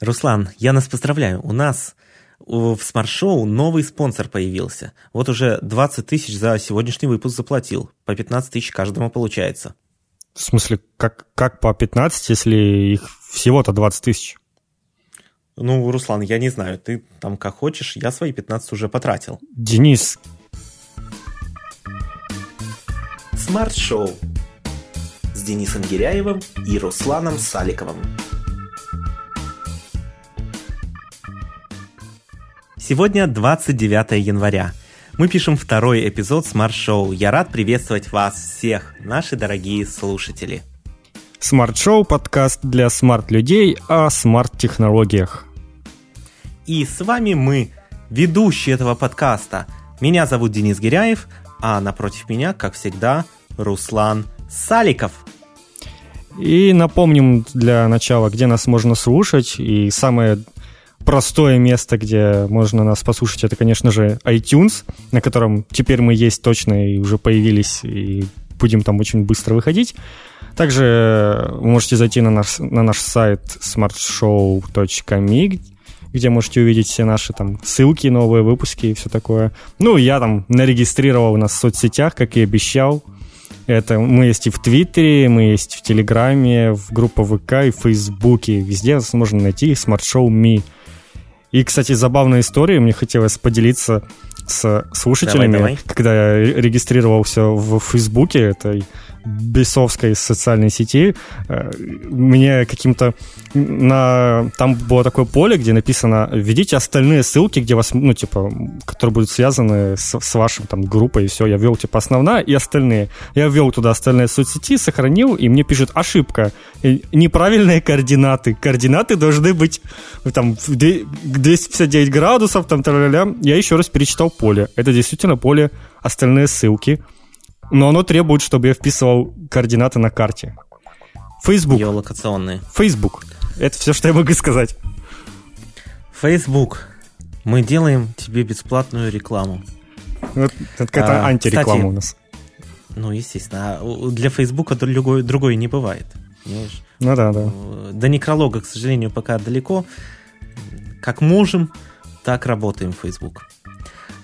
Руслан, я нас поздравляю. У нас в смарт-шоу новый спонсор появился. Вот уже 20 тысяч за сегодняшний выпуск заплатил. По 15 тысяч каждому получается. В смысле, как, как по 15, если их всего-то 20 тысяч? Ну, Руслан, я не знаю, ты там как хочешь, я свои 15 уже потратил. Денис. Смарт-шоу с Денисом Гиряевым и Русланом Саликовым. Сегодня 29 января. Мы пишем второй эпизод Смарт Шоу. Я рад приветствовать вас всех, наши дорогие слушатели. Смарт Шоу – подкаст для смарт-людей о смарт-технологиях. И с вами мы, ведущие этого подкаста. Меня зовут Денис Гиряев, а напротив меня, как всегда, Руслан Саликов. И напомним для начала, где нас можно слушать. И самое простое место, где можно нас послушать, это, конечно же, iTunes, на котором теперь мы есть точно и уже появились, и будем там очень быстро выходить. Также вы можете зайти на наш, на наш сайт smartshow.me, где можете увидеть все наши там ссылки, новые выпуски и все такое. Ну, я там нарегистрировал нас в соцсетях, как и обещал. Это мы есть и в Твиттере, мы есть в Телеграме, в группе ВК и в Фейсбуке. Везде нас можно найти Smart Show Me. И, кстати, забавная история, мне хотелось поделиться с слушателями, давай, давай. когда я регистрировался в Фейсбуке этой бесовской социальной сети, э, мне каким-то на там было такое поле, где написано введите остальные ссылки, где вас, ну, типа, которые будут связаны с, с вашим там группой, и все, я ввел, типа, основная и остальные. Я ввел туда остальные соцсети, сохранил, и мне пишет ошибка, неправильные координаты. Координаты должны быть там 259 градусов, там, та-ля-ля. Я еще раз перечитал поле. Это действительно поле остальные ссылки, но оно требует, чтобы я вписывал координаты на карте. Facebook. Геолокационные. Facebook. Это все, что я могу сказать. Facebook. Мы делаем тебе бесплатную рекламу. Вот, это какая-то а, антиреклама кстати, у нас. Ну, естественно. А для Фейсбука другой, другой не бывает. Понимаешь? Ну да, да. До некролога, к сожалению, пока далеко. Как можем, так работаем в Facebook.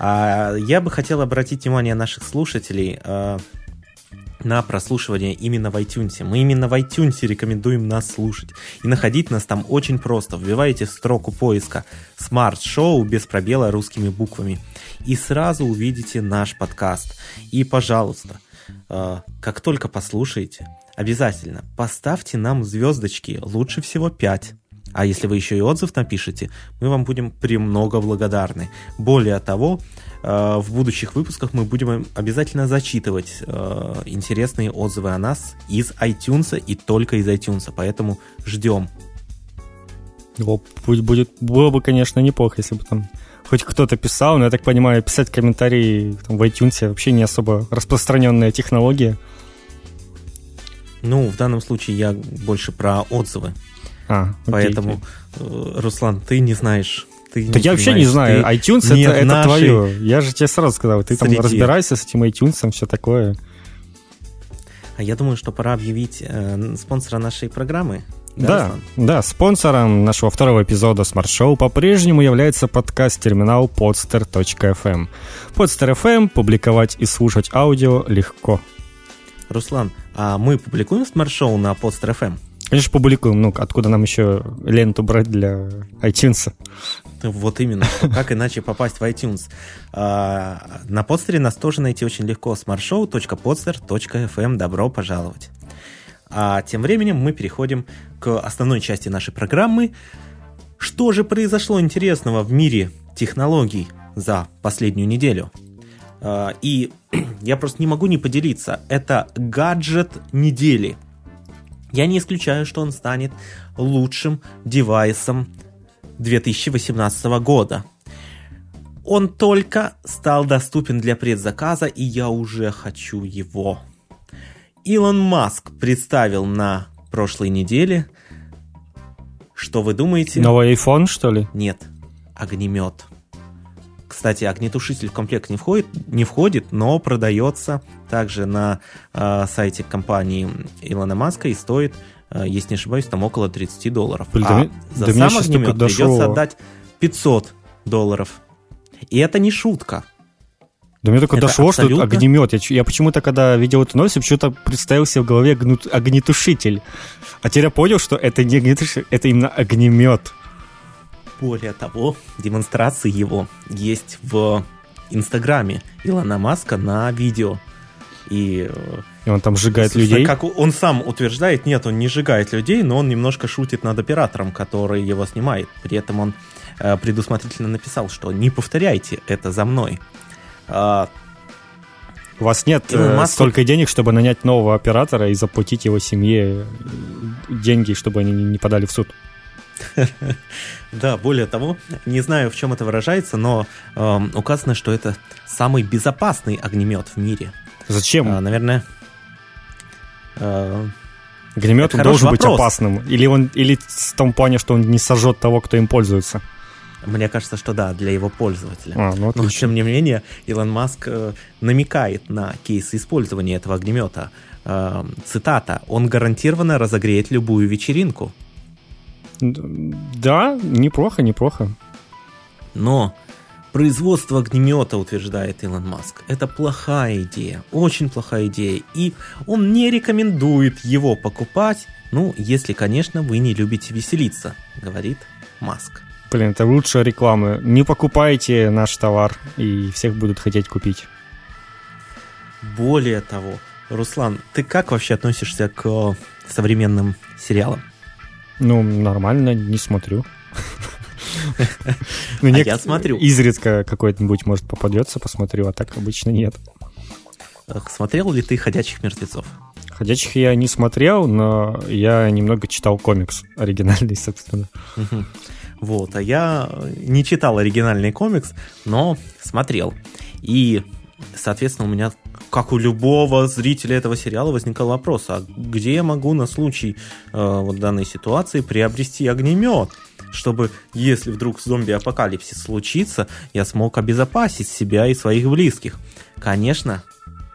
А я бы хотел обратить внимание наших слушателей а, на прослушивание именно в iTunes. Мы именно в iTunes рекомендуем нас слушать. И находить нас там очень просто. Вбиваете в строку поиска Smart Show без пробела русскими буквами. И сразу увидите наш подкаст. И, пожалуйста, а, как только послушаете, обязательно поставьте нам звездочки, лучше всего 5. А если вы еще и отзыв напишите, мы вам будем премного благодарны. Более того, э, в будущих выпусках мы будем обязательно зачитывать э, интересные отзывы о нас из iTunes и только из iTunes, поэтому ждем. Будет, будет, было бы, конечно, неплохо, если бы там хоть кто-то писал, но я так понимаю, писать комментарии там, в iTunes вообще не особо распространенная технология. Ну, в данном случае я больше про отзывы. А, окей, Поэтому, окей. Э, Руслан, ты не знаешь. Ты да я вообще не знаю. iTunes это, это твое. Я же тебе сразу сказал, ты среди. там разбирайся с этим iTunes, все такое. А я думаю, что пора объявить э, спонсора нашей программы. Да, да, да, спонсором нашего второго эпизода Smart Show по-прежнему является подкаст-терминал podster.fm. Podster.fm публиковать и слушать аудио легко. Руслан, а мы публикуем Smart Show на Podster.fm? Конечно, публикуем. Ну, откуда нам еще ленту брать для iTunes? Вот именно. Как иначе попасть в iTunes? А, на подстере нас тоже найти очень легко. smartshow.podster.fm. Добро пожаловать. А тем временем мы переходим к основной части нашей программы. Что же произошло интересного в мире технологий за последнюю неделю? А, и я просто не могу не поделиться. Это гаджет недели – я не исключаю, что он станет лучшим девайсом 2018 года. Он только стал доступен для предзаказа, и я уже хочу его. Илон Маск представил на прошлой неделе. Что вы думаете? Новый iPhone, что ли? Нет, огнемет. Кстати, огнетушитель в комплект не входит, не входит но продается также на э, сайте компании Илона Маска и стоит э, если не ошибаюсь, там около 30 долларов. Блин, а да, за да сам огнемет придется отдать 500 долларов. И это не шутка. До меня только это дошло, абсолютно... что огнемет. Я, я почему-то, когда видел эту новость, почему-то представил себе в голове огнетушитель. А теперь я понял, что это не огнетушитель, это именно огнемет. Более того, демонстрации его есть в Инстаграме Илона Маска на видео. И, э, и он там сжигает людей? Как он сам утверждает, нет, он не сжигает людей, но он немножко шутит над оператором, который его снимает. При этом он э, предусмотрительно написал, что не повторяйте это за мной. А, У вас нет э, Маск... столько денег, чтобы нанять нового оператора и заплатить его семье деньги, чтобы они не подали в суд. Да, более того, не знаю, в чем это выражается, но э, указано, что это самый безопасный огнемет в мире. Зачем? Э, наверное. Э, огнемет должен вопрос. быть опасным. Или он, или в том плане, что он не сожжет того, кто им пользуется. Мне кажется, что да, для его пользователя. А, ну, Но тем не менее, Илон Маск э, намекает на кейсы использования этого огнемета. Э, цитата: "Он гарантированно разогреет любую вечеринку". Да, неплохо, неплохо. Но производство огнемета, утверждает Илон Маск, это плохая идея, очень плохая идея, и он не рекомендует его покупать, ну, если, конечно, вы не любите веселиться, говорит Маск. Блин, это лучшая реклама. Не покупайте наш товар, и всех будут хотеть купить. Более того, Руслан, ты как вообще относишься к современным сериалам? Ну, нормально, не смотрю. Ну, а я смотрю. Изредка какой-нибудь, может, попадется, посмотрю, а так обычно нет. Смотрел ли ты «Ходячих мертвецов»? «Ходячих» я не смотрел, но я немного читал комикс оригинальный, собственно. Вот, а я не читал оригинальный комикс, но смотрел. И, соответственно, у меня, как у любого зрителя этого сериала, возникал вопрос, а где я могу на случай э, вот данной ситуации приобрести огнемет? чтобы, если вдруг зомби-апокалипсис случится, я смог обезопасить себя и своих близких. Конечно,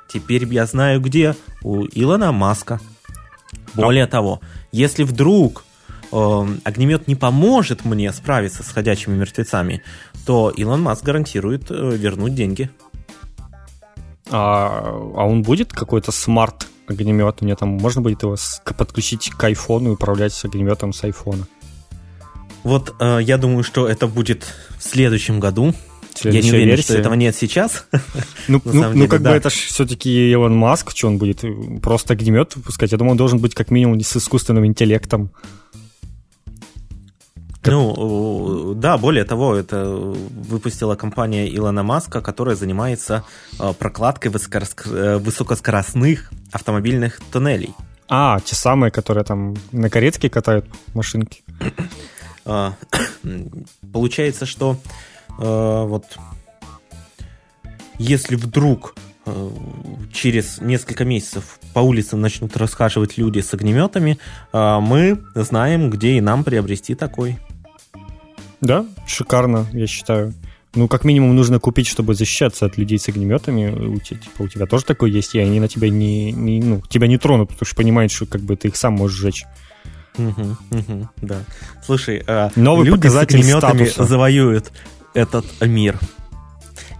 теперь я знаю где, у Илона Маска. Более того, если вдруг э, огнемет не поможет мне справиться с ходячими мертвецами, то Илон Маск гарантирует э, вернуть деньги. А, а он будет какой-то смарт огнемет? Мне там можно будет его подключить к айфону и управлять огнеметом с айфона? Вот э, я думаю, что это будет в следующем году. Следующая я не уверен, версия. что этого нет сейчас. Ну, ну, ну деле, как да. бы это же все-таки Илон Маск, что он будет просто огнемет выпускать. Я думаю, он должен быть как минимум с искусственным интеллектом. Ну, да, более того, это выпустила компания Илона Маска, которая занимается э, прокладкой э, высокоскоростных автомобильных туннелей. А, те самые, которые там на каретке катают машинки. Получается, что э, вот если вдруг э, через несколько месяцев по улицам начнут расхаживать люди с огнеметами, э, мы знаем, где и нам приобрести такой. Да, шикарно, я считаю. Ну, как минимум, нужно купить, чтобы защищаться от людей с огнеметами. У тебя, типа, у тебя тоже такое есть, и они на тебя не, не, ну, тебя не тронут, потому что понимают, что как бы ты их сам можешь сжечь. Угу, угу, да. Слушай, э, Новый люди с огнеметами статуса. завоюют этот мир.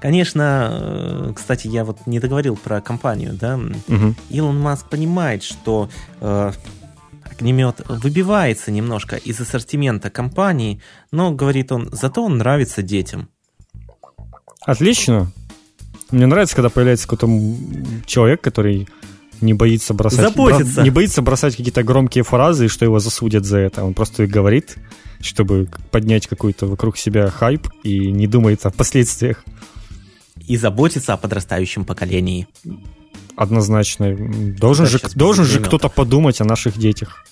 Конечно, э, кстати, я вот не договорил про компанию, да. Угу. Илон Маск понимает, что э, огнемет выбивается немножко из ассортимента компании, но, говорит он, зато он нравится детям. Отлично. Мне нравится, когда появляется какой-то человек, который не боится бросать, Заботится. не боится бросать какие-то громкие фразы, что его засудят за это. Он просто говорит, чтобы поднять какой-то вокруг себя хайп и не думает о последствиях. И заботится о подрастающем поколении. Однозначно. Должен же, должен же кто-то подумать о наших детях.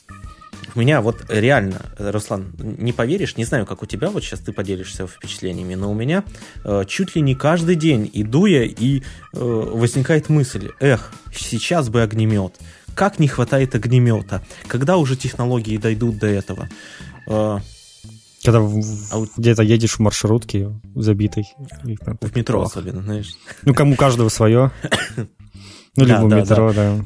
У меня вот реально, Руслан, не поверишь, не знаю, как у тебя, вот сейчас ты поделишься впечатлениями, но у меня э, чуть ли не каждый день иду я, и э, возникает мысль, эх, сейчас бы огнемет. Как не хватает огнемета? Когда уже технологии дойдут до этого? Э, когда а где-то едешь в маршрутке забитой. В метро особенно, знаешь. Ну, кому каждого свое. Ну, либо в метро, да.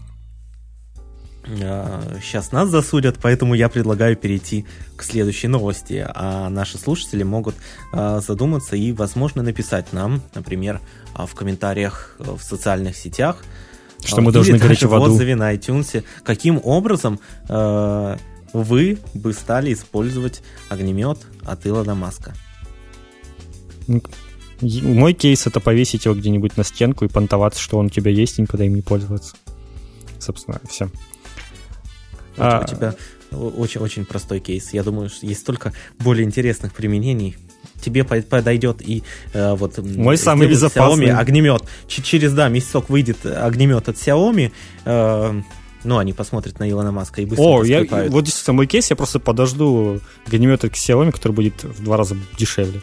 сейчас нас засудят, поэтому я предлагаю перейти к следующей новости. А наши слушатели могут задуматься и, возможно, написать нам, например, в комментариях в социальных сетях, что мы должны гореть в аду. отзыве на iTunes, каким образом э, вы бы стали использовать огнемет от Илона Маска? Мой кейс это повесить его где-нибудь на стенку и понтоваться, что он у тебя есть, и никогда им не пользоваться. Собственно, все. У, а... у тебя очень-очень простой кейс. Я думаю, что есть столько более интересных применений тебе подойдет и э, вот мой самый безопасный Xiaomi огнемет. Ч через да месяцок выйдет огнемет от Xiaomi. Э, ну, они посмотрят на Илона Маска и быстро О, я, вот действительно, мой кейс, я просто подожду огнемет от Xiaomi, который будет в два раза дешевле.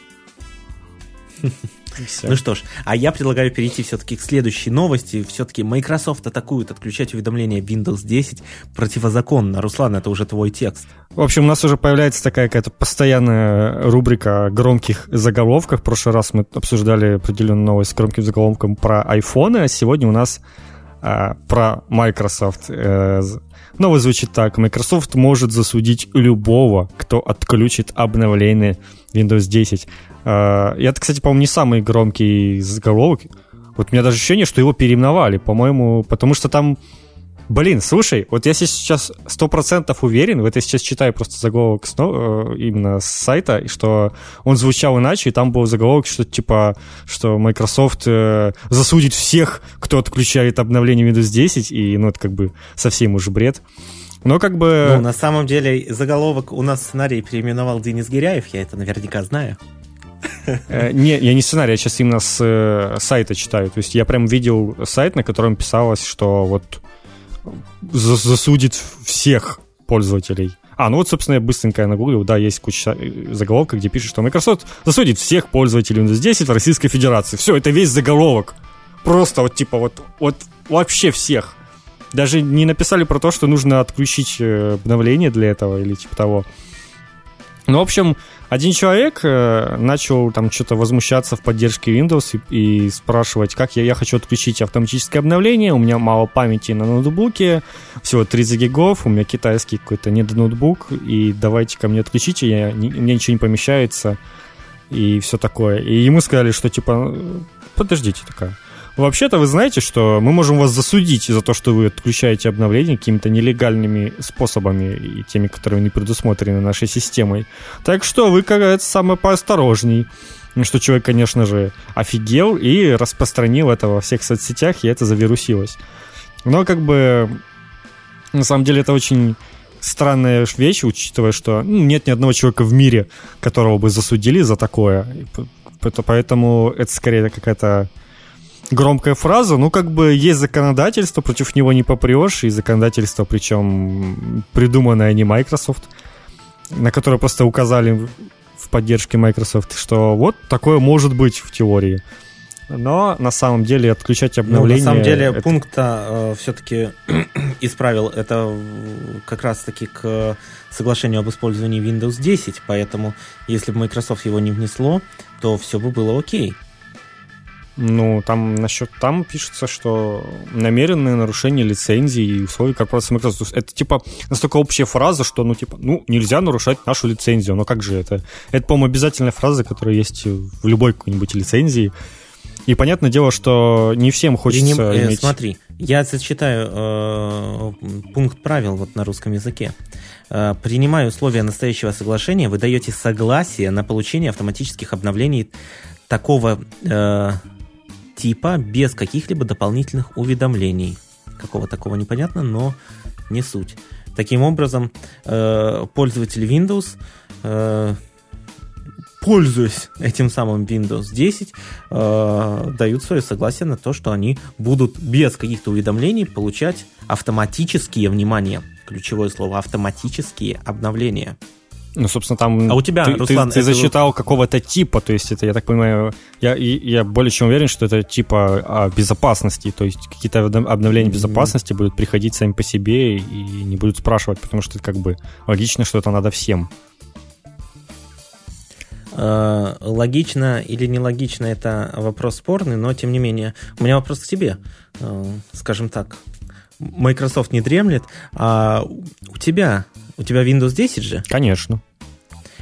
Ну что ж, а я предлагаю перейти все-таки к следующей новости. Все-таки Microsoft атакует отключать уведомления Windows 10 противозаконно. Руслан, это уже твой текст. В общем, у нас уже появляется такая какая-то постоянная рубрика громких заголовков. В прошлый раз мы обсуждали определенную новость с громким заголовком про айфоны, а сегодня у нас а, про Microsoft. Э, новость звучит так. Microsoft может засудить любого, кто отключит обновление Windows 10. Э, и это, кстати, по-моему, не самый громкий заголовок. Вот у меня даже ощущение, что его переименовали, по-моему, потому что там... Блин, слушай, вот я сейчас сто процентов уверен, вот я сейчас читаю просто заголовок снова, э, именно с сайта, что он звучал иначе, и там был заголовок, что типа, что Microsoft э, засудит всех, кто отключает обновление Windows 10, и ну это как бы совсем уже бред. Но как бы... Ну, на самом деле, заголовок у нас сценарий переименовал Денис Гиряев, я это наверняка знаю. Э, не, я не сценарий, я сейчас именно с э, сайта читаю. То есть я прям видел сайт, на котором писалось, что вот засудит всех пользователей. А, ну вот, собственно, я быстренько нагуглил, да, есть куча э, заголовка, где пишет, что Microsoft засудит всех пользователей Windows 10 в Российской Федерации. Все, это весь заголовок. Просто вот типа вот, вот вообще всех. Даже не написали про то, что нужно отключить обновление для этого или типа того. Ну, в общем, один человек э, начал там что-то возмущаться в поддержке Windows и, и спрашивать, как я, я хочу отключить автоматическое обновление, у меня мало памяти на ноутбуке, всего 30 гигов, у меня китайский какой-то недоноутбук, и давайте ко мне отключите, я, не, мне ничего не помещается, и все такое. И ему сказали, что типа, подождите такая, Вообще-то вы знаете, что мы можем вас засудить за то, что вы отключаете обновления какими-то нелегальными способами и теми, которые не предусмотрены нашей системой. Так что вы, кажется, самый поосторожней. Что человек, конечно же, офигел и распространил это во всех соцсетях, и это завирусилось. Но как бы на самом деле это очень странная вещь, учитывая, что ну, нет ни одного человека в мире, которого бы засудили за такое. Поэтому это скорее какая-то громкая фраза, ну, как бы есть законодательство, против него не попрешь, и законодательство, причем придуманное не Microsoft, на которое просто указали в поддержке Microsoft, что вот такое может быть в теории. Но на самом деле отключать обновление... Ну, на самом деле это... пункта э, все-таки исправил это как раз-таки к соглашению об использовании Windows 10, поэтому если бы Microsoft его не внесло, то все бы было окей. Ну, там насчет там пишется, что намеренное нарушение лицензии и условий корпорации Microsoft. Это типа настолько общая фраза, что ну типа, ну, нельзя нарушать нашу лицензию. Но как же это? Это, по-моему, обязательная фраза, которая есть в любой какой-нибудь лицензии. И понятное дело, что не всем хочется не, э, иметь... Смотри, я зачитаю э, пункт правил вот на русском языке. Э, принимая условия настоящего соглашения, вы даете согласие на получение автоматических обновлений такого э, типа без каких-либо дополнительных уведомлений. Какого такого непонятно, но не суть. Таким образом, э, пользователи Windows, э, пользуясь этим самым Windows 10, э, дают свое согласие на то, что они будут без каких-то уведомлений получать автоматические, внимание, ключевое слово, автоматические обновления. Ну, собственно, там... А у тебя, ты, Руслан... Ты, ты зачитал какого-то типа, то есть это, я так понимаю, я, я более чем уверен, что это типа а, безопасности, то есть какие-то обновления mm-hmm. безопасности будут приходить сами по себе и не будут спрашивать, потому что это как бы логично, что это надо всем. Uh, логично или нелогично это вопрос спорный, но тем не менее. У меня вопрос к тебе. Uh, скажем так, Microsoft не дремлет. А у тебя, у тебя Windows 10 же? Конечно.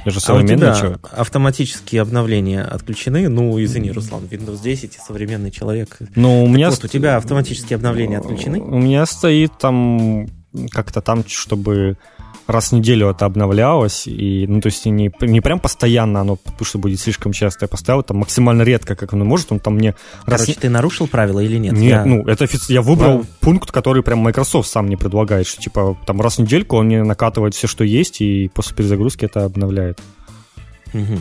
Я же современный а у тебя человек. автоматические обновления отключены? Ну, извини, Руслан, Windows 10 и современный человек. Ну, у меня... Вот, у тебя автоматические обновления отключены? У меня стоит там как-то там, чтобы раз в неделю это обновлялось, и, ну, то есть не, не прям постоянно оно, потому что будет слишком часто, я поставил там максимально редко, как оно может, он там мне... Короче, раз... ты нарушил правила или нет? Нет, я... ну, это я выбрал да. пункт, который прям Microsoft сам не предлагает, что, типа, там раз в недельку он мне накатывает все, что есть, и после перезагрузки это обновляет. Угу.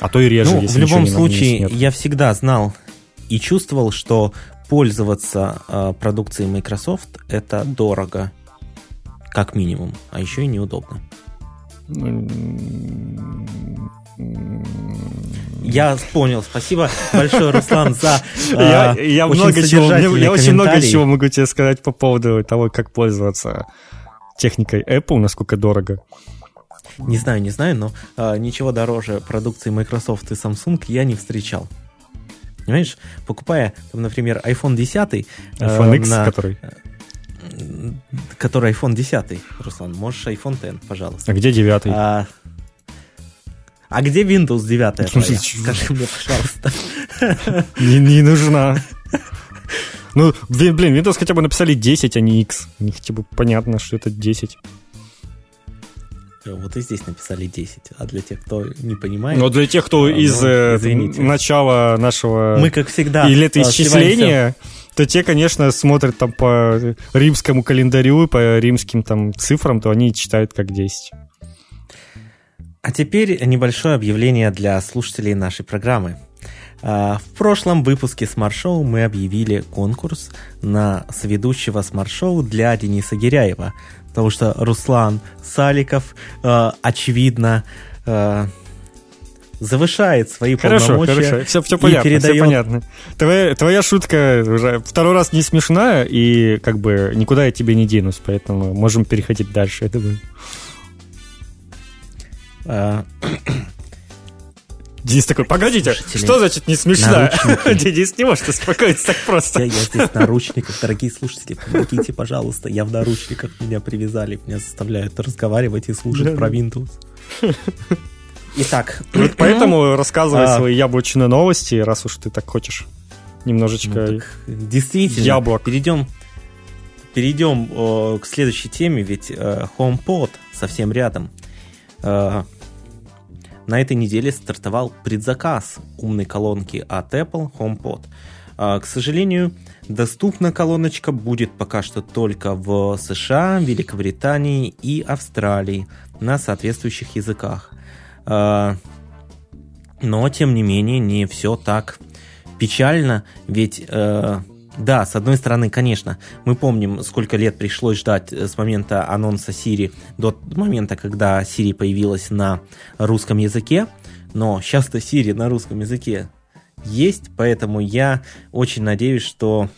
А то и реже, ну, в любом случае, я всегда знал и чувствовал, что пользоваться э, продукцией Microsoft это дорого как минимум, а еще и неудобно. Я понял. Спасибо большое, Руслан, за я, э, я много чего, я очень много чего могу тебе сказать по поводу того, как пользоваться техникой Apple, насколько дорого. Не знаю, не знаю, но э, ничего дороже продукции Microsoft и Samsung я не встречал. Понимаешь, покупая, там, например, iPhone 10... Э, iPhone X, на, который? Который iPhone 10, Руслан. Можешь iPhone 10, пожалуйста. А где 9? А, а где Windows 9? Твоя? Скажи мне, пожалуйста. Не, не нужна. Ну, блин, Windows хотя бы написали 10, а не X. Не хотя бы понятно, что это 10. Вот и здесь написали 10. А для тех, кто не понимает... Но для тех, кто а, из ну, э, начала нашего... Мы, как всегда, и летоисчисления, то те, конечно, смотрят там по римскому календарю, по римским там цифрам, то они читают как 10. А теперь небольшое объявление для слушателей нашей программы. А, в прошлом выпуске Show мы объявили конкурс на Smart Show для Дениса Гиряева, потому что Руслан Саликов, а, очевидно, а, завышает свои хорошо, полномочия. Хорошо, все, все понятно, передает... все понятно. Твоя, твоя шутка уже второй раз не смешная, и как бы никуда я тебе не денусь, поэтому можем переходить дальше, я думаю. Денис такой, погодите, что значит не смешно? Денис не может успокоиться так просто. Я, я здесь в наручниках, дорогие слушатели, помогите, пожалуйста. Я в наручниках, меня привязали, меня заставляют разговаривать и слушать про Windows. Итак. Вот поэтому рассказывай а... свои яблочные новости, раз уж ты так хочешь. Немножечко ну, так, действительно, яблок. Перейдем, перейдем о, к следующей теме, ведь э, HomePod совсем рядом. Э, на этой неделе стартовал предзаказ умной колонки от Apple HomePod. Э, к сожалению, доступна колоночка будет пока что только в США, Великобритании и Австралии на соответствующих языках. А, но, тем не менее, не все так печально, ведь э, да, с одной стороны, конечно, мы помним, сколько лет пришлось ждать э, с момента анонса Siri до момента, когда Siri появилась на русском языке, но сейчас-то Siri на русском языке есть, поэтому я очень надеюсь, что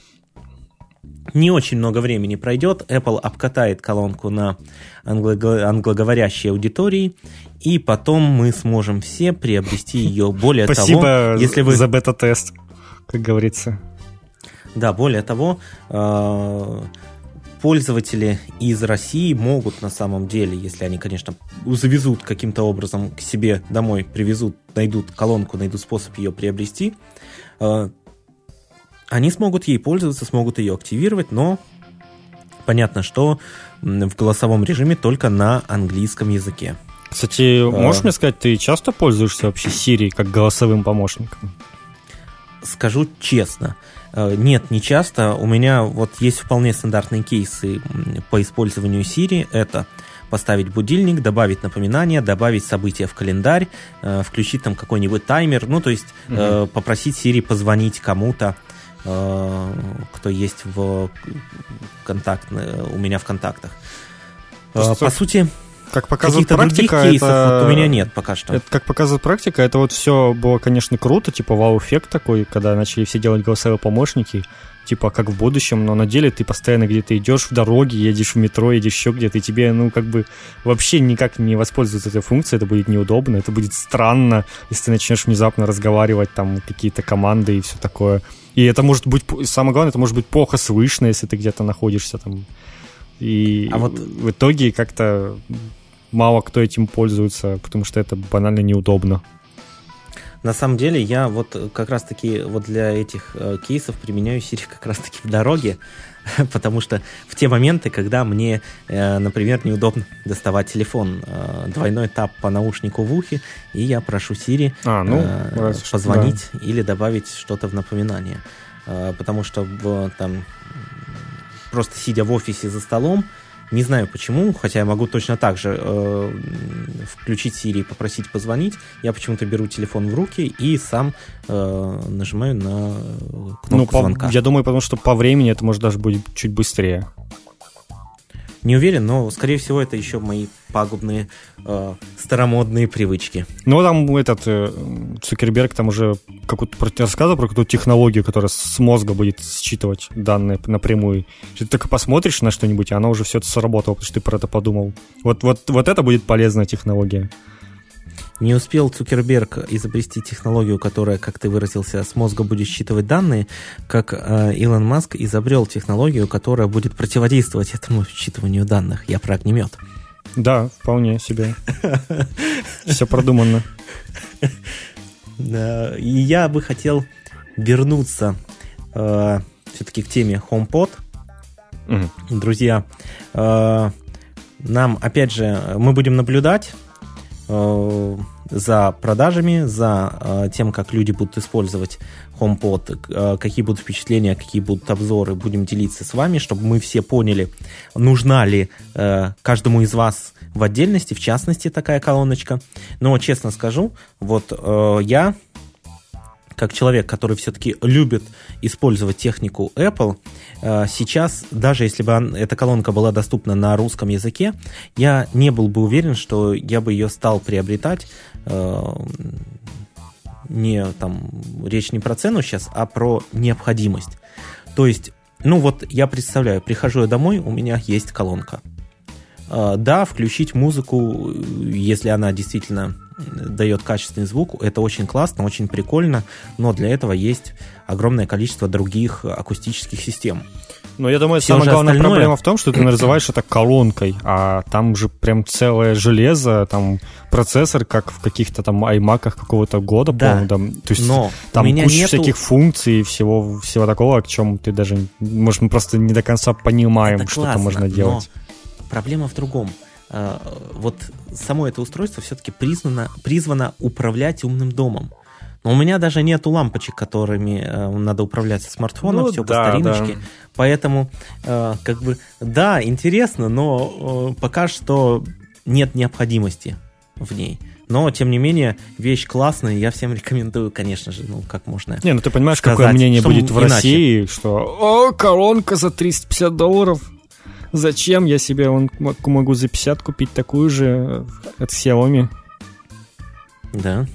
не очень много времени пройдет, Apple обкатает колонку на англо- англоговорящей аудитории, и потом мы сможем все приобрести ее. Более Спасибо того, если вы... за бета-тест, как говорится. Да, более того, э, пользователи из России могут на самом деле, если они, конечно, завезут каким-то образом к себе домой, привезут, найдут колонку, найдут способ ее приобрести, э, они смогут ей пользоваться, смогут ее активировать, но понятно, что в голосовом режиме только на английском языке. Кстати, а... можешь мне сказать, ты часто пользуешься вообще Siri как голосовым помощником? Скажу честно, э, нет, не часто. У меня вот есть вполне стандартные кейсы по использованию Siri. Это поставить будильник, добавить напоминание, добавить события в календарь, э, включить там какой-нибудь таймер, ну то есть угу. попросить Siri позвонить кому-то, кто есть в контакт, у меня в контактах. По сути, как показывает практика, кейсов это... вот у меня нет пока что. Это, как показывает практика, это вот все было, конечно, круто, типа вау-эффект такой, когда начали все делать голосовые помощники. типа, как в будущем, но на деле ты постоянно где-то идешь в дороге, едешь в метро, едешь еще где-то, и тебе, ну, как бы вообще никак не воспользоваться этой функцией, это будет неудобно, это будет странно, если ты начнешь внезапно разговаривать, там, какие-то команды и все такое. И это может быть, самое главное, это может быть плохо слышно, если ты где-то находишься там. И а вот в итоге как-то мало кто этим пользуется, потому что это банально неудобно. На самом деле я вот как раз-таки вот для этих э, кейсов применяю Siri как раз-таки в дороге, потому что в те моменты, когда мне, э, например, неудобно доставать телефон, э, двойной тап по наушнику в ухе, и я прошу Siri а, ну, э, позвонить да. или добавить что-то в напоминание. Э, потому что в, там просто сидя в офисе за столом, не знаю почему, хотя я могу точно так же э, включить Siri и попросить позвонить. Я почему-то беру телефон в руки и сам э, нажимаю на кнопку ну, звонка. По, я думаю, потому что по времени это может даже будет чуть быстрее. Не уверен, но, скорее всего, это еще мои пагубные э, старомодные привычки. Ну, там этот э, Цукерберг там уже какую-то рассказывал про какую-то технологию, которая с мозга будет считывать данные напрямую. Ты только посмотришь на что-нибудь, и она уже все это сработало, потому что ты про это подумал. Вот, вот, вот это будет полезная технология. Не успел Цукерберг изобрести технологию, которая, как ты выразился, с мозга будет считывать данные, как э, Илон Маск изобрел технологию, которая будет противодействовать этому считыванию данных. Я про огнемет. Да, вполне себе. Все продумано. И я бы хотел вернуться э, все-таки к теме HomePod. Друзья, э, нам, опять же, мы будем наблюдать за продажами, за э, тем, как люди будут использовать HomePod, э, какие будут впечатления, какие будут обзоры, будем делиться с вами, чтобы мы все поняли, нужна ли каждому из вас в отдельности, в частности, такая колоночка. Но, честно скажу, вот я как человек, который все-таки любит использовать технику Apple, э, сейчас, даже если бы эта колонка была доступна на русском языке, я не был бы уверен, что я бы ее стал приобретать. Э, не там речь не про цену сейчас, а про необходимость. То есть, ну вот я представляю, прихожу я домой, у меня есть колонка. Э, да, включить музыку, если она действительно дает качественный звук. Это очень классно, очень прикольно, но для этого есть огромное количество других акустических систем. Но я думаю, Все самая главная остальное... проблема в том, что ты называешь это колонкой, а там же прям целое железо, там процессор, как в каких-то там аймаках какого-то года, да. по-моему, там, то есть Но там куча нету... всяких функций и всего, всего такого, о чем ты даже, может, мы просто не до конца понимаем, это что классно, там можно делать. Но проблема в другом. Э, вот само это устройство все-таки признано, призвано управлять умным домом. Но у меня даже нету лампочек, которыми э, надо управлять со смартфона, ну, все да, по стариночке. Да. Поэтому, э, как бы, да, интересно, но э, пока что нет необходимости в ней. Но, тем не менее, вещь классная, я всем рекомендую, конечно же, ну, как можно Не, ну ты понимаешь, сказать, какое мнение будет в иначе. России, что «О, колонка за 350 долларов». Зачем я себе он, могу за 50 купить такую же от Xiaomi? Да.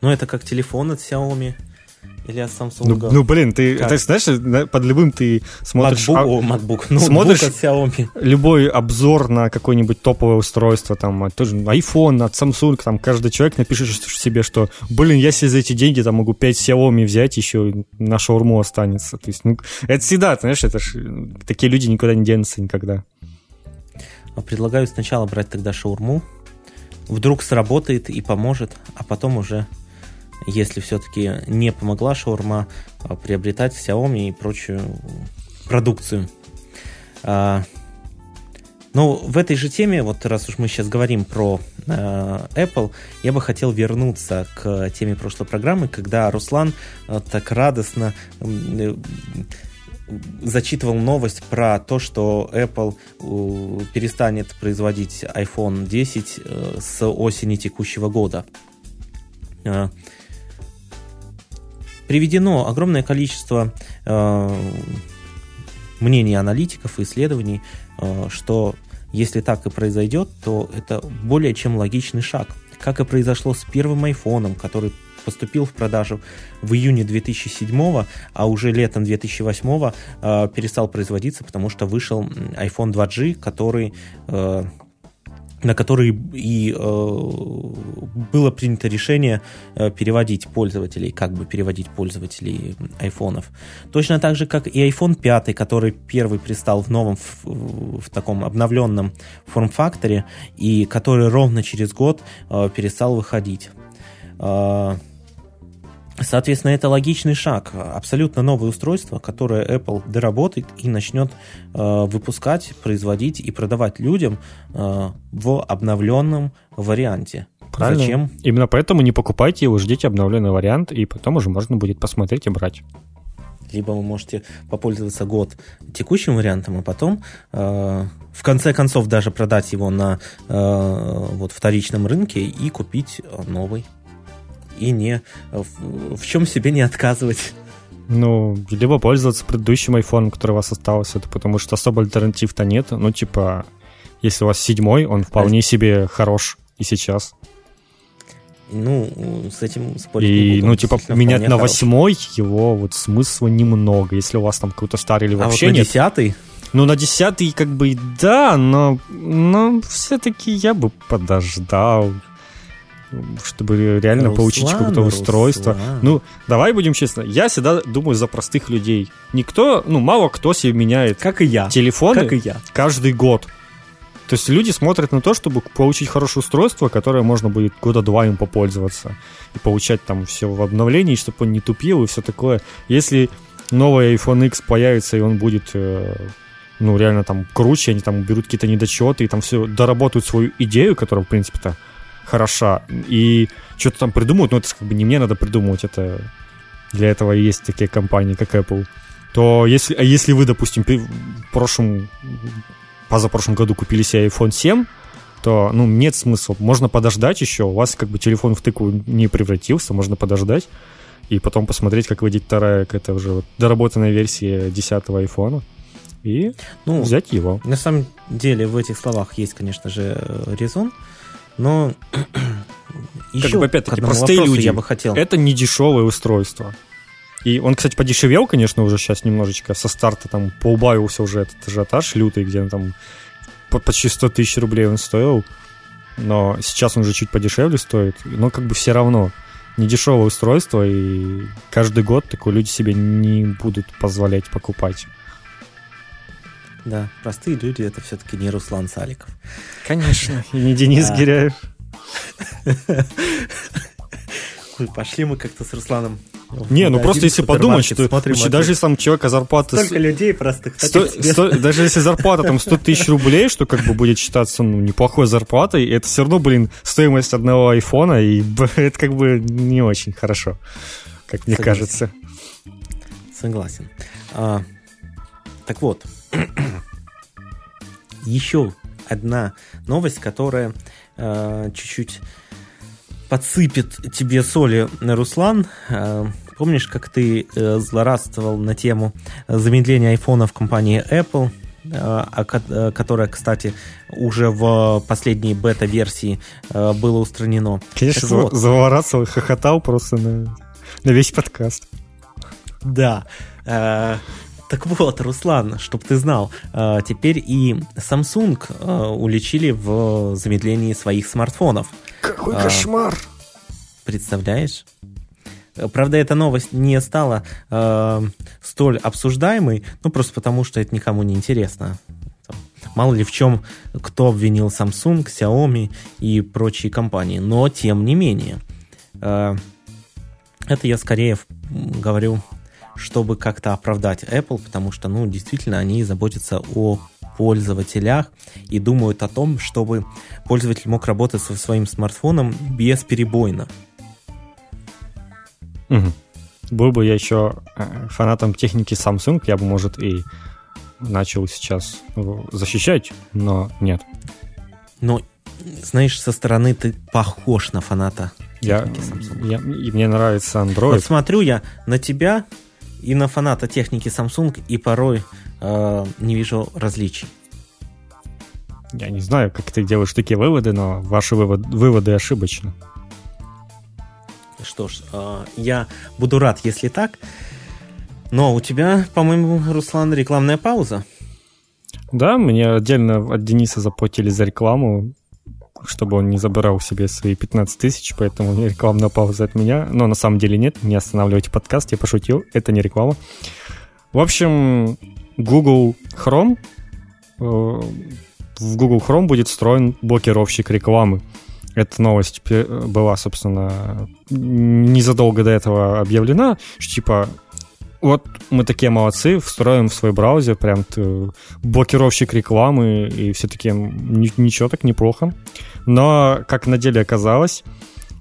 Ну, это как телефон от Xiaomi. Или от Samsung. Ну, ну блин, ты, ты знаешь, под любым ты смотришь... MacBook, а, о, MacBook, ну, смотришь от Xiaomi. любой обзор на какое-нибудь топовое устройство, там, тоже iPhone, от Samsung, там, каждый человек напишет себе, что, блин, я себе за эти деньги там могу 5 Xiaomi взять, еще на шаурму останется. То есть, ну, это всегда, знаешь, это ж, такие люди никуда не денутся никогда. А предлагаю сначала брать тогда шаурму, вдруг сработает и поможет, а потом уже если все-таки не помогла шаурма, а, приобретать Xiaomi и прочую продукцию. А, ну, в этой же теме, вот раз уж мы сейчас говорим про э, Apple, я бы хотел вернуться к теме прошлой программы, когда Руслан э, так радостно э, зачитывал новость про то, что Apple э, перестанет производить iPhone 10 э, с осени текущего года. Э, приведено огромное количество э, мнений аналитиков и исследований, э, что если так и произойдет, то это более чем логичный шаг. Как и произошло с первым айфоном, который поступил в продажу в июне 2007, а уже летом 2008 э, перестал производиться, потому что вышел iPhone 2G, который э, на который и э, было принято решение э, переводить пользователей, как бы переводить пользователей айфонов. Точно так же, как и iPhone 5, который первый пристал в новом, в, в таком обновленном форм-факторе, и который ровно через год э, перестал выходить. Э, Соответственно, это логичный шаг. Абсолютно новое устройство, которое Apple доработает и начнет э, выпускать, производить и продавать людям э, в обновленном варианте. Правильно. Зачем? Именно поэтому не покупайте его, ждите обновленный вариант, и потом уже можно будет посмотреть и брать. Либо вы можете попользоваться год текущим вариантом, а потом э, в конце концов даже продать его на э, вот, вторичном рынке и купить новый и не в, в чем себе не отказывать. Ну, либо пользоваться предыдущим айфоном, который у вас остался, это потому что особо альтернатив-то нет. Ну, типа, если у вас седьмой, он вполне а... себе хорош и сейчас. Ну, с этим спорить И, не буду, ну, типа, менять на восьмой его вот смысла немного, если у вас там какой-то старый или вообще а вот на нет. десятый? Ну, на десятый как бы да, но, но все-таки я бы подождал чтобы реально Руслан, получить какое-то устройство. Руслан. Ну, давай будем честно. Я всегда думаю за простых людей. Никто, ну, мало кто себе меняет как и я. телефоны как и я. каждый год. То есть люди смотрят на то, чтобы получить хорошее устройство, которое можно будет года два им попользоваться. И получать там все в обновлении, чтобы он не тупил и все такое. Если новый iPhone X появится, и он будет э, ну, реально там круче, они там берут какие-то недочеты и там все доработают свою идею, которая, в принципе-то, хороша, и что-то там придумают, но это как бы не мне надо придумывать, это для этого есть такие компании, как Apple, то если, а если вы, допустим, в прошлом, позапрошлом году купили себе iPhone 7, то, ну, нет смысла. Можно подождать еще, у вас как бы телефон в тыку не превратился, можно подождать и потом посмотреть, как выйдет вторая какая-то уже вот доработанная версия 10 айфона и ну, взять его. На самом деле в этих словах есть, конечно же, резон. Но еще как бы опять-таки простые люди. Я бы хотел. Это не дешевое устройство. И он, кстати, подешевел, конечно, уже сейчас немножечко. Со старта там поубавился уже этот ажиотаж лютый, где он там почти 100 тысяч рублей он стоил. Но сейчас он уже чуть подешевле стоит. Но как бы все равно не дешевое устройство, и каждый год такое люди себе не будут позволять покупать. Да, простые люди это все-таки не Руслан Саликов. Конечно, и не Денис Гиряев. Пошли мы как-то с Русланом. Не, ну просто если подумать, что даже если там человека зарплата... Столько людей простых. даже если зарплата там 100 тысяч рублей, что как бы будет считаться ну, неплохой зарплатой, это все равно, блин, стоимость одного айфона, и это как бы не очень хорошо, как мне кажется. Согласен. А, так вот, еще одна новость, которая э, чуть-чуть подсыпет тебе соли, Руслан. Э, помнишь, как ты э, злорадствовал на тему замедления айфона в компании Apple? Э, э, которая, кстати, уже в последней бета-версии э, было устранено. Конечно, вот. заворачивал, хохотал просто на, на весь подкаст. Да. Так вот, Руслан, чтобы ты знал, э, теперь и Samsung э, уличили в замедлении своих смартфонов. Какой э, кошмар! Представляешь? Правда, эта новость не стала э, столь обсуждаемой, ну просто потому, что это никому не интересно. Мало ли в чем кто обвинил Samsung, Xiaomi и прочие компании. Но тем не менее, э, это я скорее говорю чтобы как-то оправдать Apple, потому что, ну, действительно, они заботятся о пользователях и думают о том, чтобы пользователь мог работать со своим смартфоном бесперебойно. Угу. Был бы я еще э, фанатом техники Samsung, я бы, может, и начал сейчас защищать, но нет. Но, знаешь, со стороны ты похож на фаната я, я, и мне нравится Android. Вот смотрю я на тебя, и на фаната техники Samsung, и порой э, не вижу различий. Я не знаю, как ты делаешь такие выводы, но ваши вывод, выводы ошибочны. Что ж, э, я буду рад, если так. Но у тебя, по-моему, Руслан, рекламная пауза. Да, мне отдельно от Дениса заплатили за рекламу, чтобы он не забирал себе свои 15 тысяч, поэтому рекламная пауза от меня. Но на самом деле нет, не останавливайте подкаст, я пошутил, это не реклама. В общем, Google Chrome, э, в Google Chrome будет встроен блокировщик рекламы. Эта новость была, собственно, незадолго до этого объявлена, что типа вот мы такие молодцы, встроим в свой браузер прям блокировщик рекламы, и все-таки ничего так неплохо. Но, как на деле оказалось,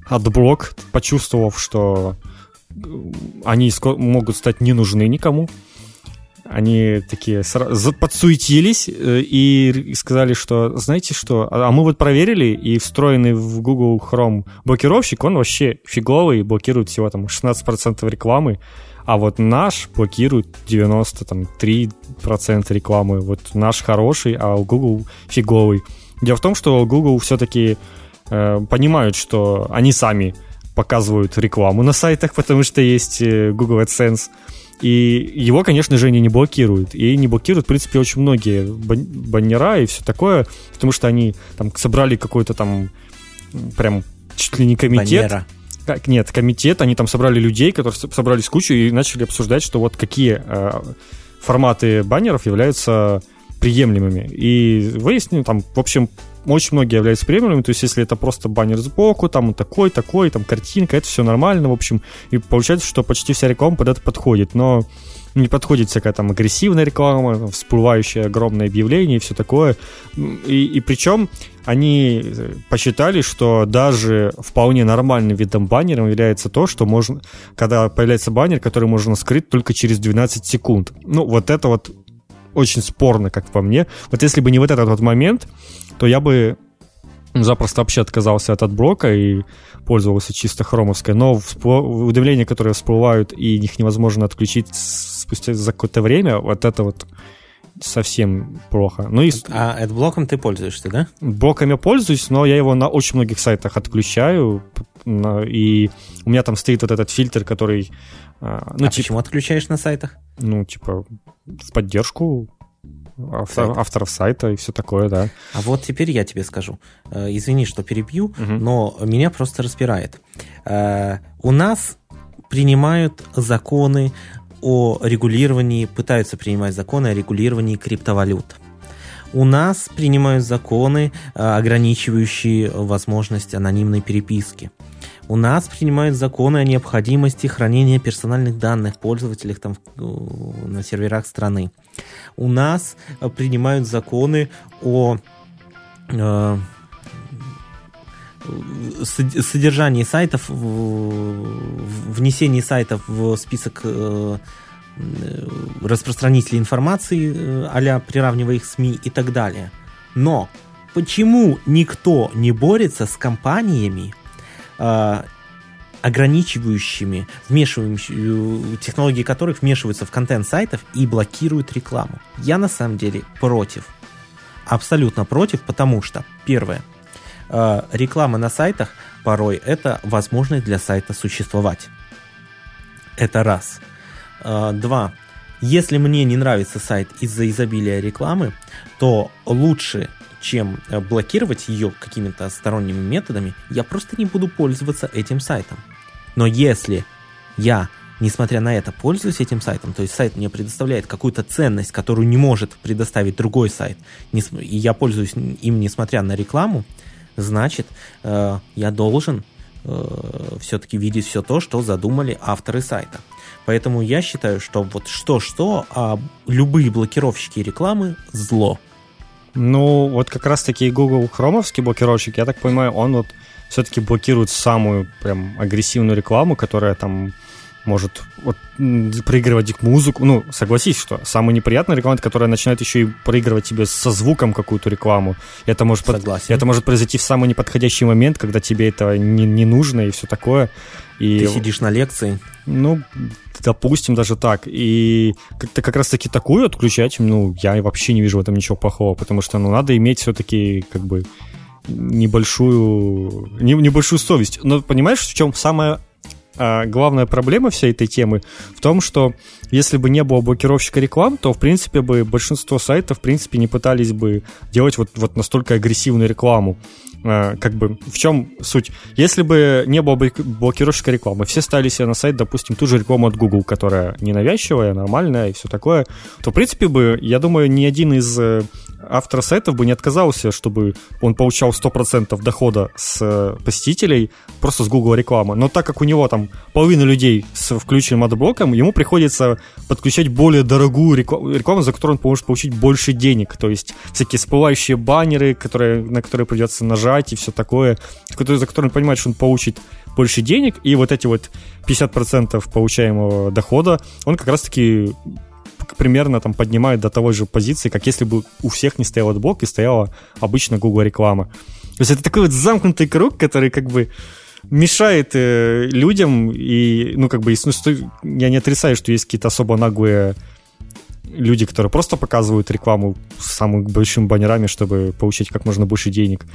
AdBlock, почувствовав, что они могут стать не нужны никому, они такие подсуетились э, и сказали, что, знаете что, а, а мы вот проверили, и встроенный в Google Chrome блокировщик, он вообще фиговый, блокирует всего там 16% рекламы, а вот наш блокирует 93% рекламы. Вот наш хороший, а у Google фиговый. Дело в том, что Google все-таки э, понимают, что они сами показывают рекламу на сайтах, потому что есть э, Google AdSense. И его, конечно же, они не блокируют. И не блокируют, в принципе, очень многие баннера и все такое, потому что они там собрали какой-то там прям чуть ли не комитет. Баннера как, нет, комитет, они там собрали людей, которые собрались кучу и начали обсуждать, что вот какие э, форматы баннеров являются приемлемыми. И выяснили, там, в общем, очень многие являются приемлемыми, то есть если это просто баннер сбоку, там он такой, такой, там картинка, это все нормально, в общем, и получается, что почти вся реклама под это подходит, но не подходит всякая там агрессивная реклама, всплывающее огромное объявление и все такое. И, и причем они посчитали, что даже вполне нормальным видом баннером является то, что можно, когда появляется баннер, который можно скрыть только через 12 секунд. Ну, вот это вот очень спорно, как по мне. Вот если бы не вот этот вот момент, то я бы запросто вообще отказался от AdBlock а и пользовался чисто хромовской. Но уведомления, которые всплывают, и их невозможно отключить спустя за какое-то время, вот это вот совсем плохо. Ну, и... А адблоком ты пользуешься, да? Блоком я пользуюсь, но я его на очень многих сайтах отключаю, и у меня там стоит вот этот фильтр, который... А, ну, а типа, почему отключаешь на сайтах? Ну, типа, в поддержку автор, авторов сайта и все такое, да. А вот теперь я тебе скажу. Э, извини, что перебью, угу. но меня просто распирает. Э, у нас принимают законы о регулировании, пытаются принимать законы о регулировании криптовалют. У нас принимают законы, э, ограничивающие возможность анонимной переписки. У нас принимают законы о необходимости хранения персональных данных пользователей там, на серверах страны. У нас э, принимают законы о э, содержании сайтов, внесении сайтов в список э, распространителей информации, э, а приравнивая их СМИ и так далее. Но почему никто не борется с компаниями, э, ограничивающими, вмешивающими, технологии которых вмешиваются в контент сайтов и блокируют рекламу. Я на самом деле против. Абсолютно против, потому что, первое, э, реклама на сайтах порой это возможность для сайта существовать. Это раз. Э, два. Если мне не нравится сайт из-за изобилия рекламы, то лучше чем э, блокировать ее какими-то сторонними методами, я просто не буду пользоваться этим сайтом. Но если я, несмотря на это, пользуюсь этим сайтом, то есть сайт мне предоставляет какую-то ценность, которую не может предоставить другой сайт, и я пользуюсь им, несмотря на рекламу, значит, э, я должен э, все-таки видеть все то, что задумали авторы сайта. Поэтому я считаю, что вот что-что, а любые блокировщики рекламы – зло. Ну, вот как раз-таки Google хромовский блокировщик, я так понимаю, он вот все-таки блокирует самую прям агрессивную рекламу, которая там может вот, проигрывать музыку. Ну, согласись, что самая неприятная реклама, которая начинает еще и проигрывать тебе со звуком какую-то рекламу. Это может, под... это может произойти в самый неподходящий момент, когда тебе это не, не нужно и все такое. И... Ты сидишь на лекции. Ну, допустим, даже так. И как-то как раз-таки такую отключать, ну, я вообще не вижу в этом ничего плохого, потому что, ну, надо иметь все-таки, как бы, небольшую, не, небольшую совесть. Но понимаешь, в чем самое а главная проблема всей этой темы в том, что если бы не было блокировщика реклам, то, в принципе, бы большинство сайтов, в принципе, не пытались бы делать вот, вот настолько агрессивную рекламу. А, как бы в чем суть? Если бы не было бы блокировщика рекламы, все ставили себе на сайт, допустим, ту же рекламу от Google, которая ненавязчивая, нормальная и все такое, то, в принципе, бы, я думаю, ни один из э, автор сайтов бы не отказался, чтобы он получал 100% дохода с э, посетителей просто с Google рекламы. Но так как у него там половина людей с включенным адблоком, ему приходится подключать более дорогую рекламу, за которую он может получить больше денег. То есть всякие всплывающие баннеры, которые, на которые придется нажать и все такое, за которые он понимает, что он получит больше денег, и вот эти вот 50% получаемого дохода он как раз-таки примерно там поднимает до того же позиции, как если бы у всех не стоял AdBlock и стояла обычно Google реклама. То есть это такой вот замкнутый круг, который как бы мешает э, людям, и, ну, как бы, ну, я не отрицаю, что есть какие-то особо наглые люди, которые просто показывают рекламу с самыми большими баннерами, чтобы получить как можно больше денег.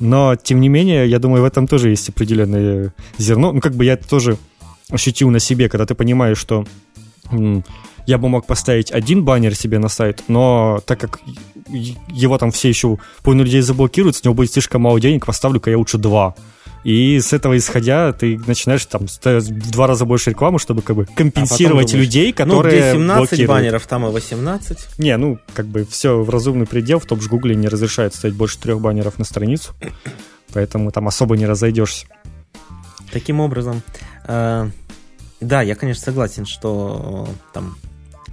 Но, тем не менее, я думаю, в этом тоже есть определенное зерно. Ну, как бы я это тоже ощутил на себе, когда ты понимаешь, что я бы мог поставить один баннер себе на сайт, но так как его там все еще половину людей заблокируют, с него будет слишком мало денег, поставлю-ка я лучше два. И с этого исходя, ты начинаешь там в два раза больше рекламы, чтобы как бы компенсировать а думаешь, людей, ну, которые ну, где 17 блокируют. баннеров, там и 18. Не, ну, как бы все в разумный предел. В том же Гугле не разрешает ставить больше трех баннеров на страницу. Поэтому там особо не разойдешься. Таким образом, э, да, я, конечно, согласен, что э, там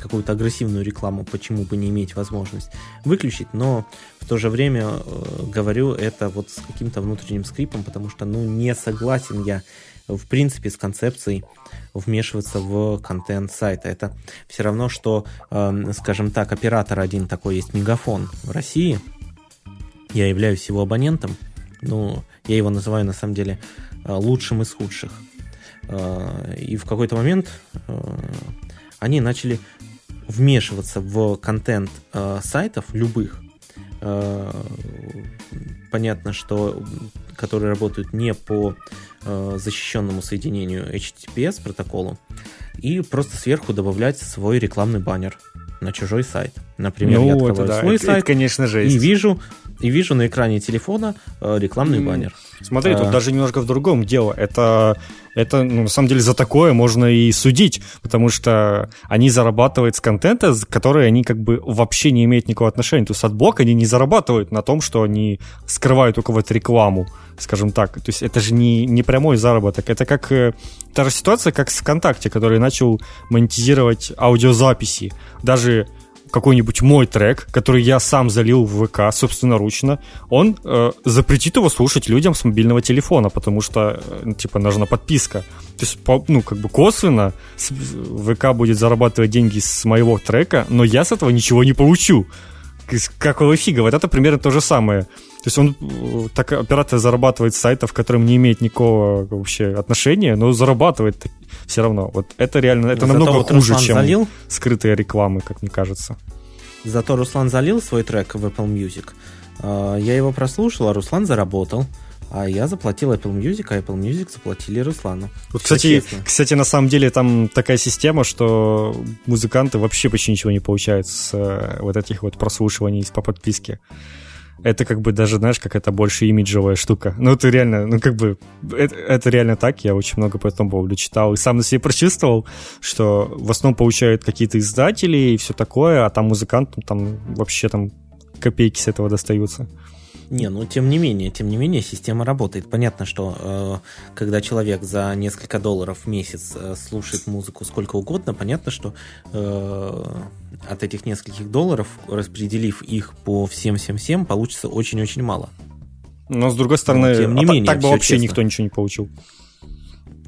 какую-то агрессивную рекламу, почему бы не иметь возможность выключить, но в то же время э, говорю это вот с каким-то внутренним скрипом, потому что, ну, не согласен я в принципе с концепцией вмешиваться в контент сайта. Это все равно, что, э, скажем так, оператор один такой есть мегафон в России. Я являюсь его абонентом. Ну, я его называю на самом деле э, лучшим из худших. Э, и в какой-то момент э, они начали вмешиваться в контент э, сайтов любых. Э, понятно, что которые работают не по э, защищенному соединению HTTPS протоколу, и просто сверху добавлять свой рекламный баннер на чужой сайт. Например, ну, я открываю да. свой это, сайт, это, конечно, жесть. и вижу и вижу на экране телефона э, рекламный mm. баннер. Смотри, а... тут даже немножко в другом дело. Это, это ну, на самом деле за такое можно и судить, потому что они зарабатывают с контента, который они как бы вообще не имеют никакого отношения. То есть от блока они не зарабатывают на том, что они скрывают у кого-то рекламу, скажем так. То есть это же не, не прямой заработок. Это как э, та же ситуация, как с ВКонтакте, который начал монетизировать аудиозаписи. Даже какой-нибудь мой трек, который я сам залил в ВК собственноручно, он э, запретит его слушать людям с мобильного телефона, потому что, э, типа, нужна подписка. То есть, по, ну, как бы косвенно ВК будет зарабатывать деньги с моего трека, но я с этого ничего не получу. Какого фига? Вот это примерно то же самое. То есть он э, так оператор зарабатывает с сайтов, которым не имеет никакого вообще отношения, но зарабатывает все равно. Вот это реально, это Зато намного вот хуже, Руслан чем залил, скрытые рекламы, как мне кажется. Зато Руслан залил свой трек в Apple Music. А, я его прослушал, а Руслан заработал. А я заплатил Apple Music, а Apple Music заплатили Руслану. Вот, кстати, кстати, на самом деле там такая система, что музыканты вообще почти ничего не получают с э, вот этих вот прослушиваний по подписке это как бы даже, знаешь, как это больше имиджевая штука. Ну, это реально, ну, как бы, это, это реально так, я очень много по этому поводу читал и сам на себе прочувствовал, что в основном получают какие-то издатели и все такое, а там музыкантам там вообще там копейки с этого достаются. Не, ну тем не менее, тем не менее, система работает. Понятно, что э, когда человек за несколько долларов в месяц э, слушает музыку сколько угодно, понятно, что э, от этих нескольких долларов, распределив их по всем-всем-всем, получится очень-очень мало. Но с другой стороны, Но, тем не а менее, так, так бы вообще честно. никто ничего не получил.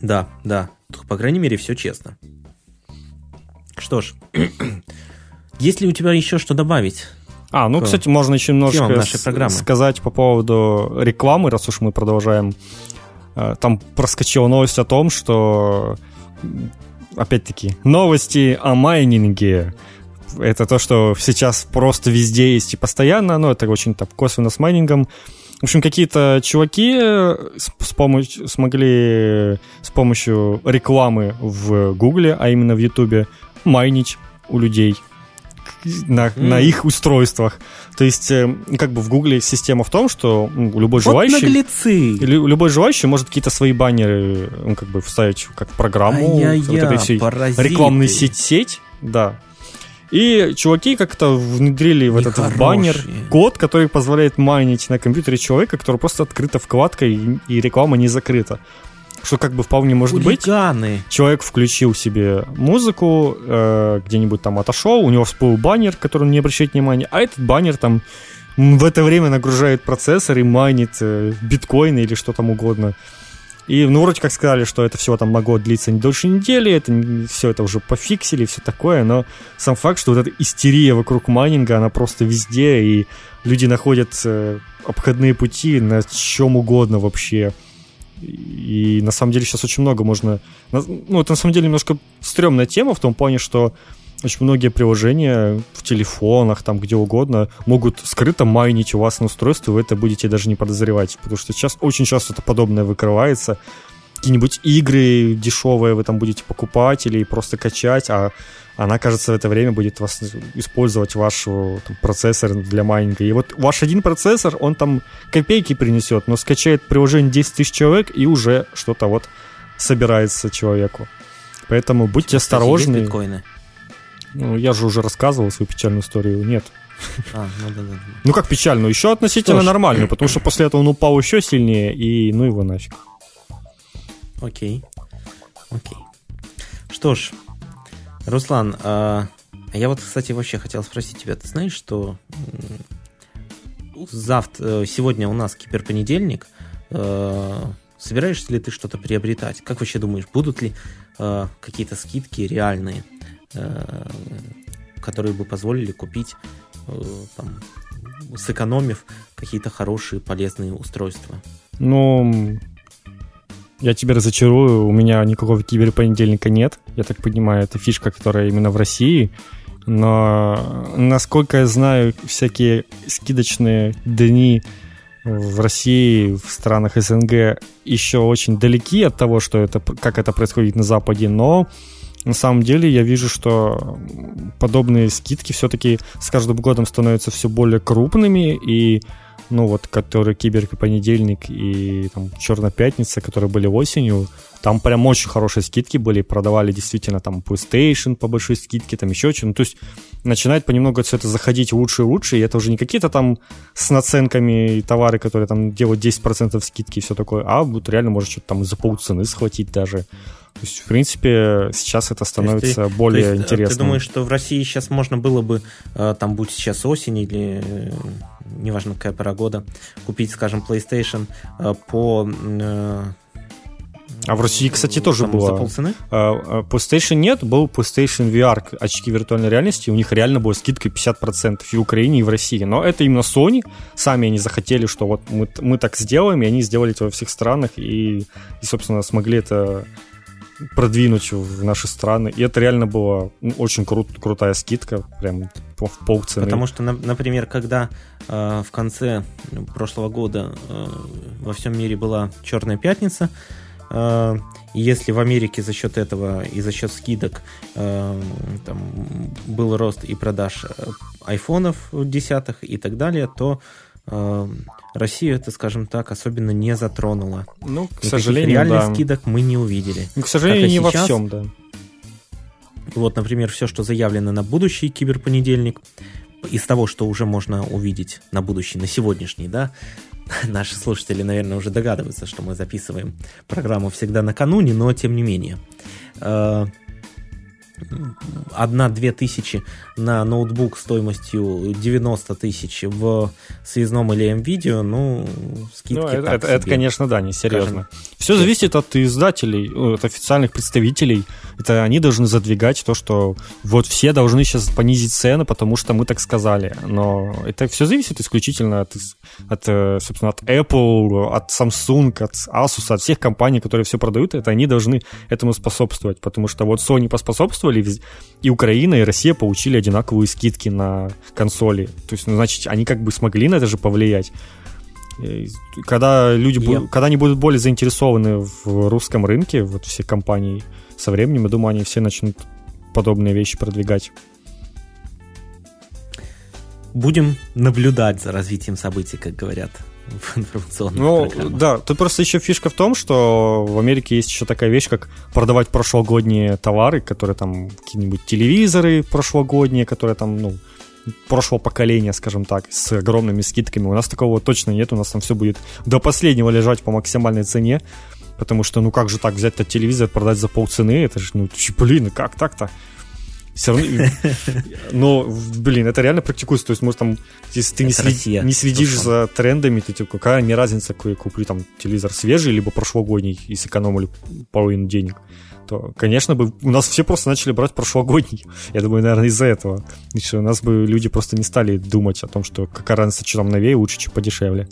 Да, да. По крайней мере, все честно. Что ж, есть ли у тебя еще что добавить? А, ну, кстати, можно еще немножко сказать по поводу рекламы, раз уж мы продолжаем. Э, там проскочила новость о том, что, опять-таки, новости о майнинге. Это то, что сейчас просто везде есть и постоянно, но это очень так косвенно с майнингом. В общем, какие-то чуваки с, с помощью, смогли с помощью рекламы в Гугле, а именно в Ютубе, майнить у людей на, mm. на их устройствах. То есть, э, как бы в Гугле система в том, что любой вот желающий... наглецы! Любой желающий может какие-то свои баннеры ну, как бы вставить как программу. А вот этой всей рекламной сеть, сеть, да. И чуваки как-то внедрили в этот в баннер код, который позволяет майнить на компьютере человека, который просто открыта вкладка и, и реклама не закрыта что как бы вполне может Хулиганы. быть. Человек включил себе музыку, э, где-нибудь там отошел, у него всплыл баннер, который не обращает внимания, а этот баннер там в это время нагружает процессор и майнит э, биткоины или что там угодно. И, ну, вроде как сказали, что это все там могло длиться не дольше недели, это все это уже пофиксили, все такое, но сам факт, что вот эта истерия вокруг майнинга, она просто везде, и люди находят э, обходные пути на чем угодно вообще. И на самом деле сейчас очень много можно... Ну, это на самом деле немножко стрёмная тема в том плане, что очень многие приложения в телефонах, там где угодно, могут скрыто майнить у вас на устройстве, вы это будете даже не подозревать. Потому что сейчас очень часто это подобное выкрывается. Какие-нибудь игры дешевые вы там будете покупать или просто качать, а она, кажется, в это время будет вас использовать ваш там, процессор для майнинга. И вот ваш один процессор, он там копейки принесет, но скачает приложение 10 тысяч человек и уже что-то вот собирается человеку. Поэтому будьте Кстати, осторожны. Есть биткоины? Ну, я же уже рассказывал свою печальную историю. Нет. А, ну, да, да. ну как печальную? Еще относительно Тоже. нормальную, потому что после этого он упал еще сильнее, и ну его нафиг. Окей. Окей. Что ж, Руслан, а я вот, кстати, вообще хотел спросить тебя, ты знаешь, что завтра, э, сегодня у нас киберпонедельник, э, собираешься ли ты что-то приобретать? Как вообще думаешь, будут ли э, какие-то скидки реальные, которые бы позволили купить, там, сэкономив какие-то хорошие полезные устройства? Ну, я тебя разочарую, у меня никакого киберпонедельника нет. Я так понимаю, это фишка, которая именно в России. Но, насколько я знаю, всякие скидочные дни в России, в странах СНГ еще очень далеки от того, что это, как это происходит на Западе, но на самом деле я вижу, что подобные скидки все-таки с каждым годом становятся все более крупными, и ну вот, который Киберпонедельник и там Черная Пятница, которые были осенью, там прям очень хорошие скидки были, продавали действительно там PlayStation по большой скидке, там еще что-то. Ну, то есть начинает понемногу все это заходить лучше и лучше, и это уже не какие-то там с наценками товары, которые там делают 10% скидки и все такое, а вот реально может что-то там за полцены схватить даже. То есть, в принципе, сейчас это становится ты, более есть, интересным. Ты думаешь, что в России сейчас можно было бы, э, там, будь сейчас осень или э, неважно какая пора года, купить, скажем, PlayStation э, по а в России, кстати, тоже Там было. За полцены? PlayStation нет, был PlayStation VR, очки виртуальной реальности, у них реально была скидка 50% и в Украине, и в России. Но это именно Sony, сами они захотели, что вот мы, мы так сделаем, и они сделали это во всех странах, и, и собственно, смогли это продвинуть в наши страны. И это реально была ну, очень крут, крутая скидка, прям в полцены. Потому что, например, когда э, в конце прошлого года э, во всем мире была Черная пятница, э, если в Америке за счет этого и за счет скидок э, там, был рост и продаж э, айфонов десятых и так далее, то Эм, Россию это, скажем так, особенно не затронуло. Ну, к сожалению, реальных да. скидок мы не увидели. Ну, к сожалению, не сейчас, во всем, да. Вот, например, все, что заявлено на будущий киберпонедельник, из того, что уже можно увидеть на будущий, на сегодняшний, да, наши слушатели, наверное, уже догадываются, что мы записываем программу всегда накануне, но тем не менее. Э, одна-две тысячи на ноутбук стоимостью 90 тысяч в связном или М-видео, ну, скидки ну, это, это, это, конечно, да, не серьезно. Все зависит от издателей, от официальных представителей. Это они должны задвигать то, что вот все должны сейчас понизить цены, потому что мы так сказали. Но это все зависит исключительно от, от собственно, от Apple, от Samsung, от Asus, от всех компаний, которые все продают. Это они должны этому способствовать, потому что вот Sony поспособствовали, и Украина, и Россия получили одинаковые скидки на консоли. То есть, ну, значит, они как бы смогли на это же повлиять. Когда люди, yep. когда они будут более заинтересованы в русском рынке, вот все компании, со временем, я думаю, они все начнут подобные вещи продвигать. Будем наблюдать за развитием событий, как говорят в информационных Ну, программах. да, тут просто еще фишка в том, что в Америке есть еще такая вещь, как продавать прошлогодние товары, которые там какие-нибудь телевизоры прошлогодние, которые там, ну, прошлого поколения, скажем так, с огромными скидками. У нас такого точно нет, у нас там все будет до последнего лежать по максимальной цене, потому что, ну как же так взять этот телевизор, продать за полцены, это же, ну, блин, как так-то? Все равно... Но, блин, это реально практикуется. То есть, может, там, если ты не, следи, не следишь за трендами, ты типа, какая мне разница, какой я куплю там телевизор свежий, либо прошлогодний, и сэкономлю половину денег то, конечно, бы у нас все просто начали брать прошлогодний. Я думаю, наверное, из-за этого. Что у нас бы люди просто не стали думать о том, что какая разница, что там новее, лучше, что подешевле.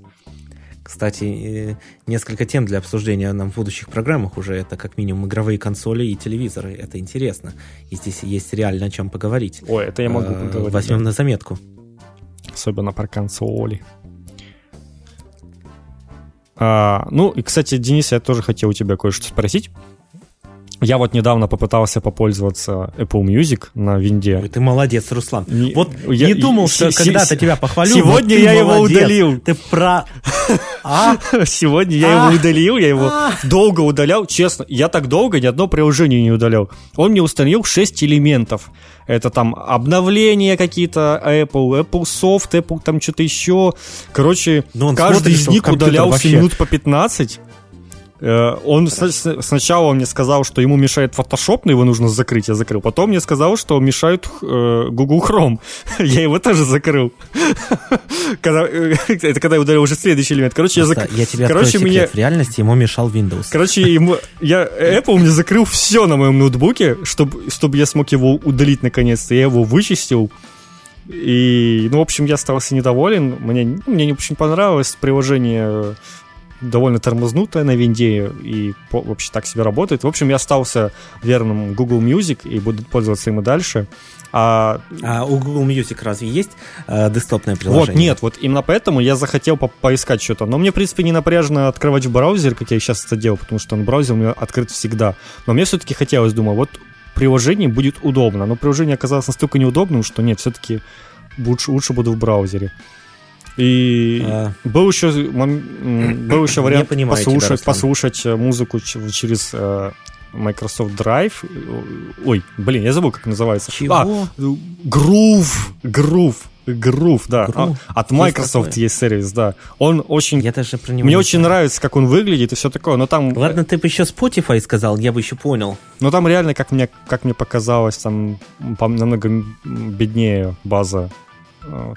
Кстати, э, несколько тем для обсуждения нам в будущих программах уже. Это как минимум игровые консоли и телевизоры. Это интересно. И здесь есть реально о чем поговорить. Ой, это я могу а, поговорить. Возьмем да. на заметку. Особенно про консоли. А, ну, и, кстати, Денис, я тоже хотел у тебя кое-что спросить. Я вот недавно попытался попользоваться Apple Music на винде. Ой, ты молодец, Руслан. Не, вот я, не думал, что когда-то тебя похвалю. Сегодня я его удалил. Ты про... А? Сегодня я его а? удалил, я его а? долго удалял. Честно, я так долго ни одно приложение не удалял. Он мне установил 6 элементов. Это там обновления какие-то Apple, Apple Soft, Apple там что-то еще. Короче, каждый из них удалялся минут по 15. Э, он с- сначала мне сказал, что ему мешает Photoshop, но его нужно закрыть, я закрыл. Потом мне сказал, что мешает э, Google Chrome. я его тоже закрыл. когда, э, это когда я ударил уже следующий элемент. Короче, я закрыл. Я тебе Короче, мне... В реальности ему мешал Windows. Короче, ему... я... Apple мне закрыл все на моем ноутбуке, чтобы, чтобы я смог его удалить наконец-то. Я его вычистил. И, ну, в общем, я остался недоволен. Мне, мне не очень понравилось приложение довольно тормознутая на винде и вообще так себе работает. В общем, я остался верным Google Music и буду пользоваться им и дальше. А, а у Google Music разве есть э, десктопное приложение? Вот, нет, вот именно поэтому я захотел по поискать что-то. Но мне, в принципе, не напряжно открывать в браузер, как я сейчас это делаю, потому что он браузер у меня открыт всегда. Но мне все-таки хотелось, думаю, вот приложение будет удобно. Но приложение оказалось настолько неудобным, что нет, все-таки лучше, лучше буду в браузере. И а... был еще был еще вариант послушать, тебя, послушать э, музыку через э, Microsoft Drive. Ой, блин, я забыл, как называется. Чего? А, Groove, Groove. Groove, да. Groove? А, от Microsoft есть, есть сервис, да. Он очень... Я даже про него Мне очень знаю. нравится, как он выглядит и все такое, но там... Ладно, ты бы еще Spotify сказал, я бы еще понял. Но там реально, как мне, как мне показалось, там намного беднее база Э,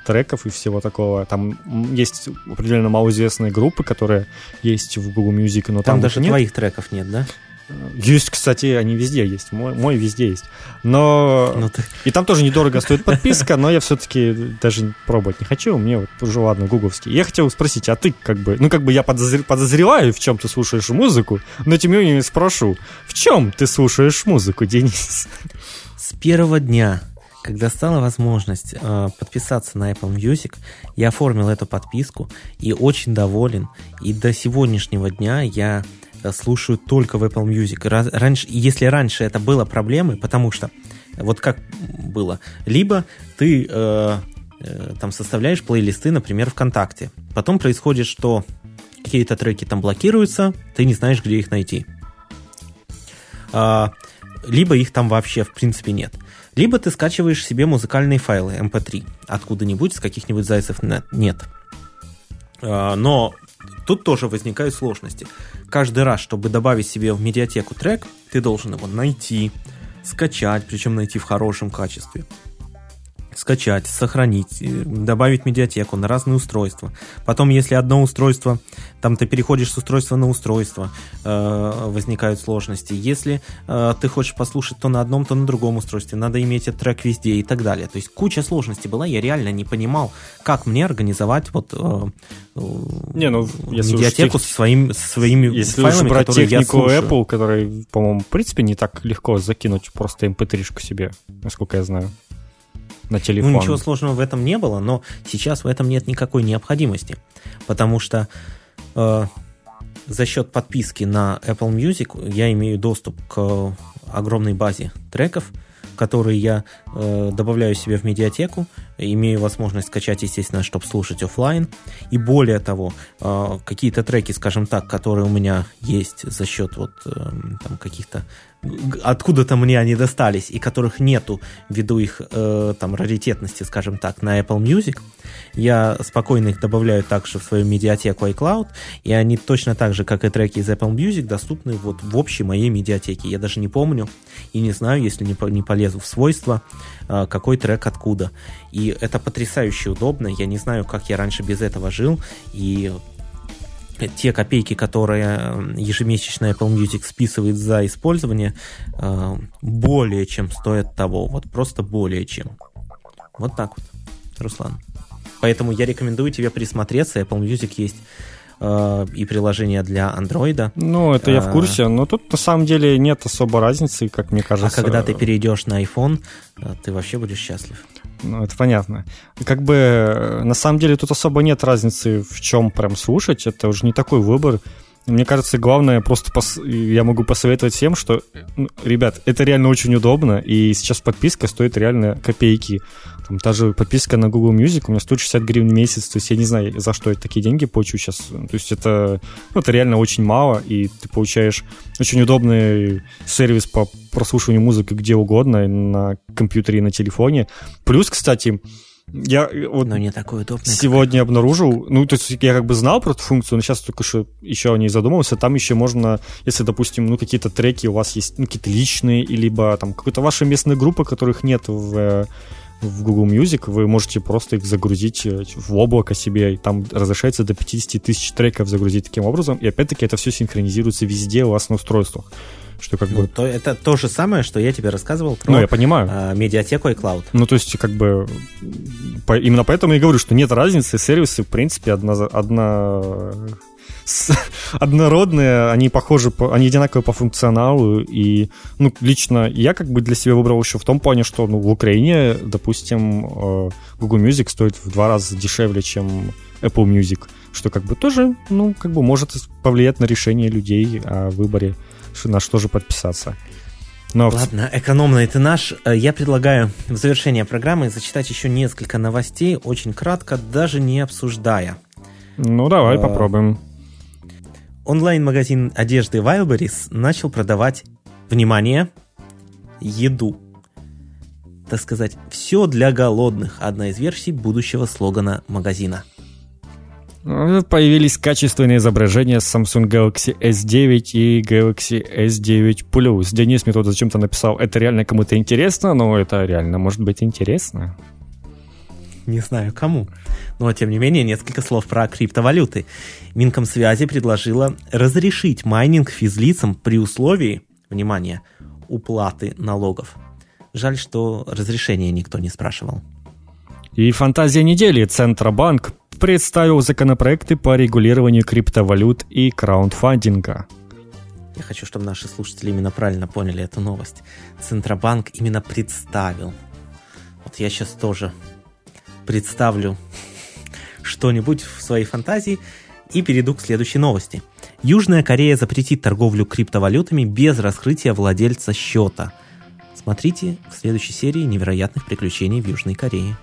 треков и всего такого. Там есть определенно малоизвестные группы, которые есть в Google Music, но там, там даже нет. твоих треков нет, да? Э, есть, кстати, они везде есть. Мой, мой везде есть. Но... Ну, ты... И там тоже недорого стоит подписка, но я все-таки даже пробовать не хочу. Мне вот уже ладно, гугловский. Я хотел спросить, а ты как бы... Ну, как бы я подозр... подозреваю, в чем ты слушаешь музыку, но тем не менее спрошу, в чем ты слушаешь музыку, Денис? С первого дня когда стала возможность э, подписаться на Apple Music, я оформил эту подписку и очень доволен. И до сегодняшнего дня я э, слушаю только в Apple Music. Раньше, если раньше это было проблемой, потому что вот как было, либо ты э, э, там составляешь плейлисты, например, ВКонтакте, потом происходит, что какие-то треки там блокируются, ты не знаешь, где их найти. Э, либо их там вообще в принципе нет. Либо ты скачиваешь себе музыкальные файлы MP3 эм откуда-нибудь, с каких-нибудь зайцев нет. А, но тут тоже возникают сложности. Каждый раз, чтобы добавить себе в медиатеку трек, ты должен его найти, скачать, причем найти в хорошем качестве скачать, сохранить, э, добавить медиатеку на разные устройства. Потом, если одно устройство, там ты переходишь с устройства на устройство, э, возникают сложности. Если э, ты хочешь послушать то на одном, то на другом устройстве, надо иметь этот трек везде и так далее. То есть куча сложностей была, я реально не понимал, как мне организовать вот э, не, ну, если медиатеку со, своим, со своими если файлами, брать которые технику я Apple, который, по-моему, в принципе, не так легко закинуть просто MP3-шку себе, насколько я знаю. На телефон. Ну, ничего сложного в этом не было, но сейчас в этом нет никакой необходимости, потому что э, за счет подписки на Apple Music я имею доступ к огромной базе треков, которые я э, добавляю себе в медиатеку, имею возможность скачать, естественно, чтобы слушать офлайн. И более того, э, какие-то треки, скажем так, которые у меня есть за счет вот э, там каких-то откуда-то мне они достались и которых нету ввиду их э, там раритетности, скажем так, на Apple Music, я спокойно их добавляю также в свою медиатеку iCloud, и они точно так же, как и треки из Apple Music, доступны вот в общей моей медиатеке. Я даже не помню и не знаю, если не, не полезу в свойства, э, какой трек откуда. И это потрясающе удобно. Я не знаю, как я раньше без этого жил, и те копейки, которые ежемесячно Apple Music списывает за использование, э, более чем стоят того. Вот просто более чем. Вот так вот, Руслан. Поэтому я рекомендую тебе присмотреться. Apple Music есть э, и приложение для андроида. Ну, это я в э, курсе, но тут на самом деле нет особо разницы, как мне кажется. А когда ты перейдешь на iPhone, ты вообще будешь счастлив. Ну, это понятно. Как бы, на самом деле, тут особо нет разницы, в чем прям слушать. Это уже не такой выбор. Мне кажется, главное просто пос... я могу посоветовать всем, что, ну, ребят, это реально очень удобно, и сейчас подписка стоит реально копейки. Там та же подписка на Google Music у меня стоит 60 гривен в месяц, то есть я не знаю, за что я такие деньги плачу сейчас. То есть это, ну, это реально очень мало, и ты получаешь очень удобный сервис по прослушиванию музыки где угодно, на компьютере и на телефоне. Плюс, кстати, я э, вот но не такой удобный. Сегодня обнаружил, ну, то есть я как бы знал про эту функцию, но сейчас только что еще о ней задумался. Там еще можно, если, допустим, ну, какие-то треки у вас есть, ну, какие-то личные, либо там какая-то ваша местная группа, которых нет в э, в Google Music, вы можете просто их загрузить э, в облако себе, и там разрешается до 50 тысяч треков загрузить таким образом, и опять-таки это все синхронизируется везде у вас на устройствах. Что как ну, бы... то, это то же самое, что я тебе рассказывал про ну, я понимаю. А, медиатеку iCloud. Ну, то есть, как бы, по, именно поэтому я говорю, что нет разницы, сервисы, в принципе, одна, одна однородные, они похожи, по, они одинаковые по функционалу, и, ну, лично я как бы для себя выбрал еще в том плане, что, ну, в Украине, допустим, э, Google Music стоит в два раза дешевле, чем Apple Music, что как бы тоже, ну, как бы может повлиять на решение людей о выборе на что же подписаться. Но... Ладно, экономный ты наш. Э, я предлагаю в завершение программы зачитать еще несколько новостей, очень кратко, даже не обсуждая. Ну, давай а... попробуем. Онлайн-магазин одежды Wildberries начал продавать, внимание, еду. Так сказать, все для голодных. Одна из версий будущего слогана магазина – Появились качественные изображения Samsung Galaxy S9 и Galaxy S9 Plus. Денис мне тут зачем-то написал, это реально кому-то интересно, но это реально может быть интересно. Не знаю кому. Но, тем не менее, несколько слов про криптовалюты. Минкомсвязи предложила разрешить майнинг физлицам при условии, внимание, уплаты налогов. Жаль, что разрешения никто не спрашивал. И фантазия недели. Центробанк представил законопроекты по регулированию криптовалют и краундфандинга. Я хочу, чтобы наши слушатели именно правильно поняли эту новость. Центробанк именно представил. Вот я сейчас тоже представлю что-нибудь в своей фантазии и перейду к следующей новости. Южная Корея запретит торговлю криптовалютами без раскрытия владельца счета. Смотрите в следующей серии невероятных приключений в Южной Корее.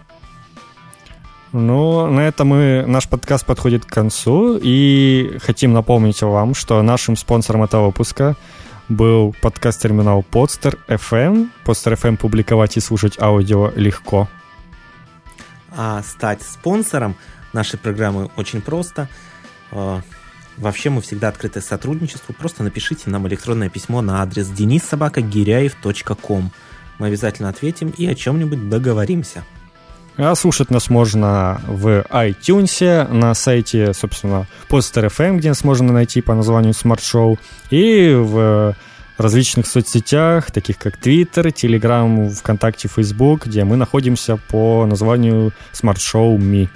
Ну, на этом мы, наш подкаст подходит к концу, и хотим напомнить вам, что нашим спонсором этого выпуска был подкаст-терминал Podster FM. Podster FM публиковать и слушать аудио легко. А стать спонсором нашей программы очень просто. А, вообще мы всегда открыты к сотрудничеству. Просто напишите нам электронное письмо на адрес denissobakagиряев.ком. Мы обязательно ответим и о чем-нибудь договоримся. А слушать нас можно в iTunes, на сайте, собственно, Poster FM, где нас можно найти по названию Smart Show, и в различных соцсетях, таких как Twitter, Telegram, ВКонтакте, Facebook, где мы находимся по названию Smart Show Me.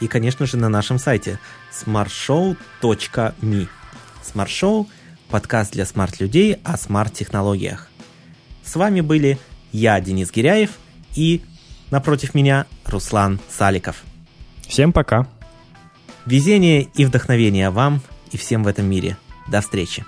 И, конечно же, на нашем сайте smartshow.me. Smart Show – подкаст для смарт-людей о смарт-технологиях. С вами были я, Денис Гиряев, и Напротив меня Руслан Саликов. Всем пока. Везение и вдохновение вам и всем в этом мире. До встречи.